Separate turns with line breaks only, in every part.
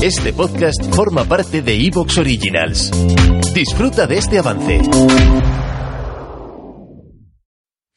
Este podcast forma parte de Evox Originals. Disfruta de este avance.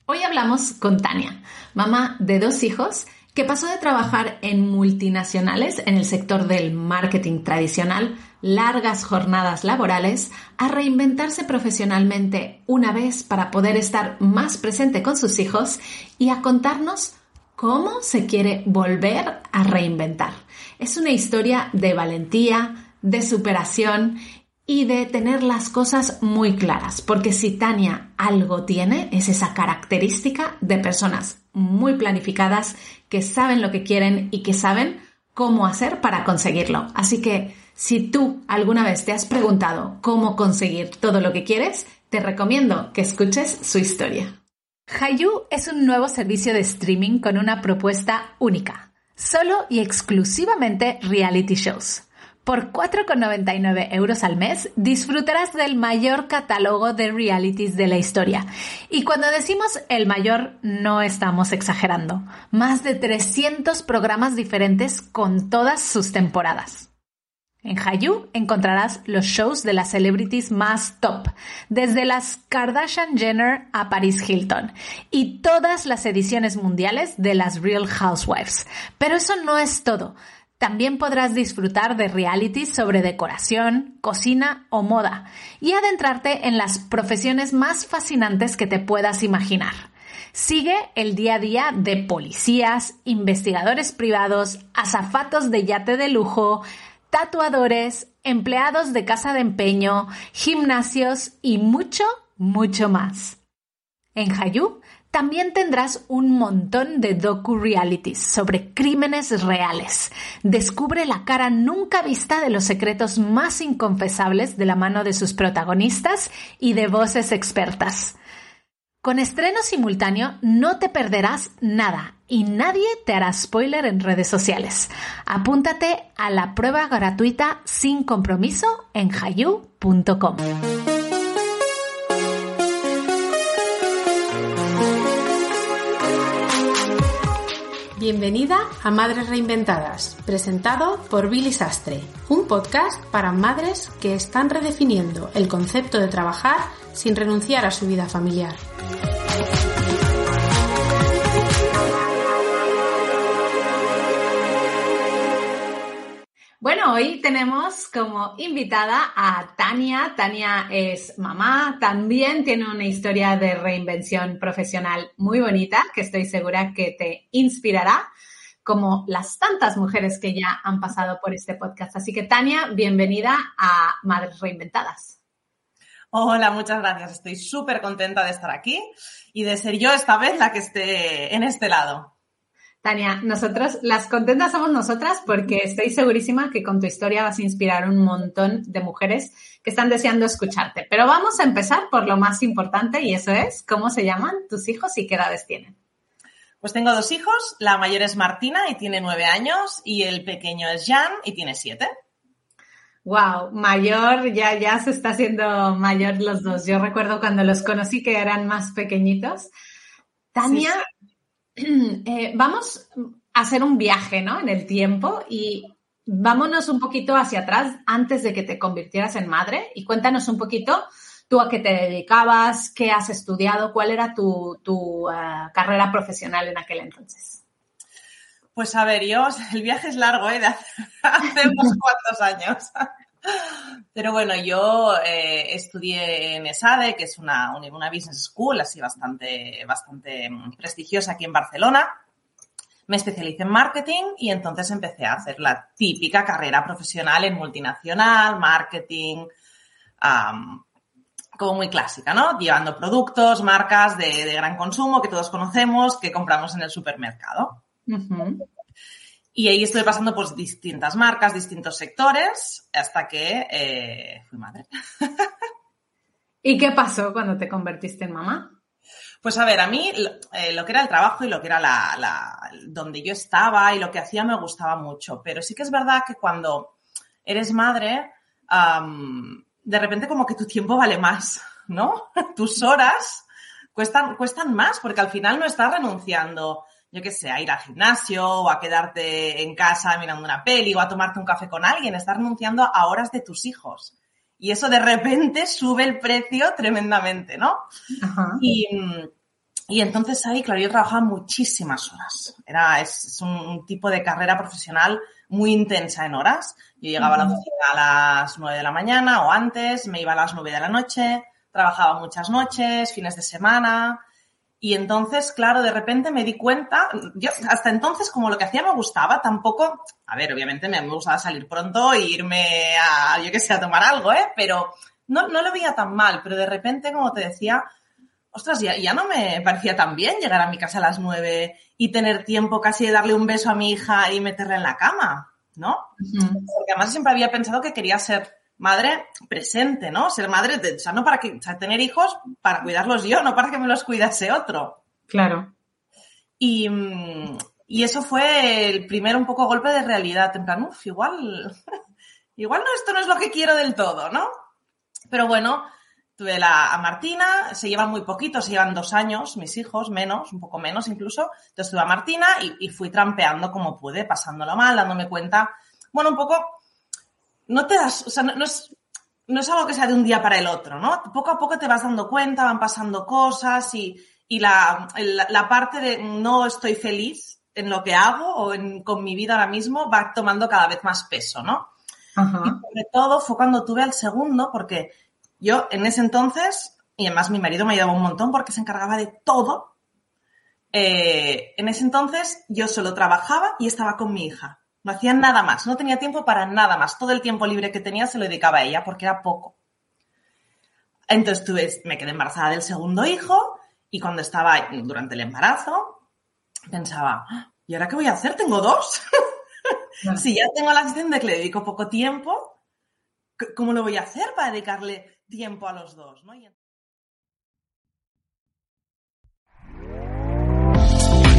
Hoy hablamos con Tania, mamá de dos hijos que pasó de trabajar en multinacionales en el sector del marketing tradicional, largas jornadas laborales, a reinventarse profesionalmente una vez para poder estar más presente con sus hijos y a contarnos cómo se quiere volver a reinventar. Es una historia de valentía, de superación y de tener las cosas muy claras, porque si Tania algo tiene es esa característica de personas muy planificadas que saben lo que quieren y que saben cómo hacer para conseguirlo. Así que si tú alguna vez te has preguntado cómo conseguir todo lo que quieres, te recomiendo que escuches su historia. Hayu es un nuevo servicio de streaming con una propuesta única, solo y exclusivamente reality shows. Por 4,99 euros al mes disfrutarás del mayor catálogo de realities de la historia. Y cuando decimos el mayor, no estamos exagerando. Más de 300 programas diferentes con todas sus temporadas. En Hayu encontrarás los shows de las celebrities más top, desde las Kardashian Jenner a Paris Hilton, y todas las ediciones mundiales de las Real Housewives. Pero eso no es todo. También podrás disfrutar de realities sobre decoración, cocina o moda, y adentrarte en las profesiones más fascinantes que te puedas imaginar. Sigue el día a día de policías, investigadores privados, azafatos de yate de lujo, tatuadores, empleados de casa de empeño, gimnasios y mucho, mucho más. En Hayu también tendrás un montón de docu-realities sobre crímenes reales. Descubre la cara nunca vista de los secretos más inconfesables de la mano de sus protagonistas y de voces expertas. Con estreno simultáneo no te perderás nada y nadie te hará spoiler en redes sociales. Apúntate a la prueba gratuita sin compromiso en hayu.com.
Bienvenida a Madres Reinventadas, presentado por Billy Sastre, un podcast para madres que están redefiniendo el concepto de trabajar sin renunciar a su vida familiar.
Hoy tenemos como invitada a Tania. Tania es mamá, también tiene una historia de reinvención profesional muy bonita que estoy segura que te inspirará, como las tantas mujeres que ya han pasado por este podcast. Así que Tania, bienvenida a Madres Reinventadas.
Hola, muchas gracias. Estoy súper contenta de estar aquí y de ser yo esta vez la que esté en este lado.
Tania, nosotros, las contentas somos nosotras porque estoy segurísima que con tu historia vas a inspirar un montón de mujeres que están deseando escucharte. Pero vamos a empezar por lo más importante y eso es cómo se llaman tus hijos y qué edades tienen.
Pues tengo dos hijos, la mayor es Martina y tiene nueve años y el pequeño es Jan y tiene siete.
Wow, mayor, ya, ya se está haciendo mayor los dos. Yo recuerdo cuando los conocí que eran más pequeñitos. Tania, eh, vamos a hacer un viaje, ¿no? En el tiempo y vámonos un poquito hacia atrás antes de que te convirtieras en madre y cuéntanos un poquito tú a qué te dedicabas, qué has estudiado, cuál era tu, uh, carrera profesional en aquel entonces.
Pues a ver, yo, el viaje es largo, ¿eh? De hace unos cuantos años. Pero bueno, yo eh, estudié en ESADE, que es una, una business school, así bastante, bastante prestigiosa aquí en Barcelona. Me especialicé en marketing y entonces empecé a hacer la típica carrera profesional en multinacional, marketing, como muy clásica, ¿no? Llevando productos, marcas de, gran consumo que todos conocemos, que compramos en el supermercado. Y ahí estuve pasando por distintas marcas, distintos sectores, hasta que eh, fui madre.
¿Y qué pasó cuando te convertiste en mamá?
Pues a ver, a mí eh, lo que era el trabajo y lo que era la, donde yo estaba y lo que hacía me gustaba mucho, pero sí que es verdad que cuando eres madre, de repente como que tu tiempo vale más, ¿no? Tus horas cuestan, cuestan más porque al final no estás renunciando yo qué sé, a ir al gimnasio o a quedarte en casa mirando una peli o a tomarte un café con alguien. Estás renunciando a horas de tus hijos. Y eso de repente sube el precio tremendamente, ¿no? Y, y, entonces ahí, claro, yo trabajaba muchísimas horas. Era, es, un, tipo de carrera profesional muy intensa en horas. Yo llegaba a la oficina a las nueve de la mañana o antes, me iba a las nueve de la noche, trabajaba muchas noches, fines de semana. Y entonces, claro, de repente me di cuenta, yo hasta entonces como lo que hacía me gustaba, tampoco, a ver, obviamente me, gustaba salir pronto e irme a, yo qué sé, a tomar algo, ¿eh? Pero no, no lo veía tan mal, pero de repente, como te decía, ostras, ya, ya no me parecía tan bien llegar a mi casa a las nueve y tener tiempo casi de darle un beso a mi hija y meterla en la cama, ¿no? Porque además siempre había pensado que quería ser madre presente, ¿no? Ser madre, de, o sea, no para que, o sea, tener hijos para cuidarlos yo, no para que me los cuidase otro.
Claro.
Y, y eso fue el primer un poco golpe de realidad, en plan, uff, igual, igual no, esto no es lo que quiero del todo, ¿no? Pero bueno, tuve la, a Martina, se llevan muy poquito, se llevan dos años, mis hijos, menos, un poco menos incluso. Entonces tuve a Martina y, y fui trampeando como pude, pasándolo mal, dándome cuenta, bueno, un poco no te das, o sea, no, es, no es algo que sea de un día para el otro, ¿no? Poco a poco te vas dando cuenta, van pasando cosas y, y la, la, parte de no estoy feliz en lo que hago o en, con mi vida ahora mismo va tomando cada vez más peso, ¿no? Y sobre todo fue cuando tuve al segundo, porque yo en ese entonces, y además mi marido me ayudaba un montón porque se encargaba de todo, eh, en ese entonces yo solo trabajaba y estaba con mi hija. No hacía nada más, no tenía tiempo para nada más. Todo el tiempo libre que tenía se lo dedicaba a ella porque era poco. Entonces tuve, me quedé embarazada del segundo hijo y cuando estaba durante el embarazo pensaba, ¿y ahora qué voy a hacer? Tengo dos. si ya tengo la sensación de que le dedico poco tiempo, ¿cómo lo voy a hacer para dedicarle tiempo a los dos? ¿no?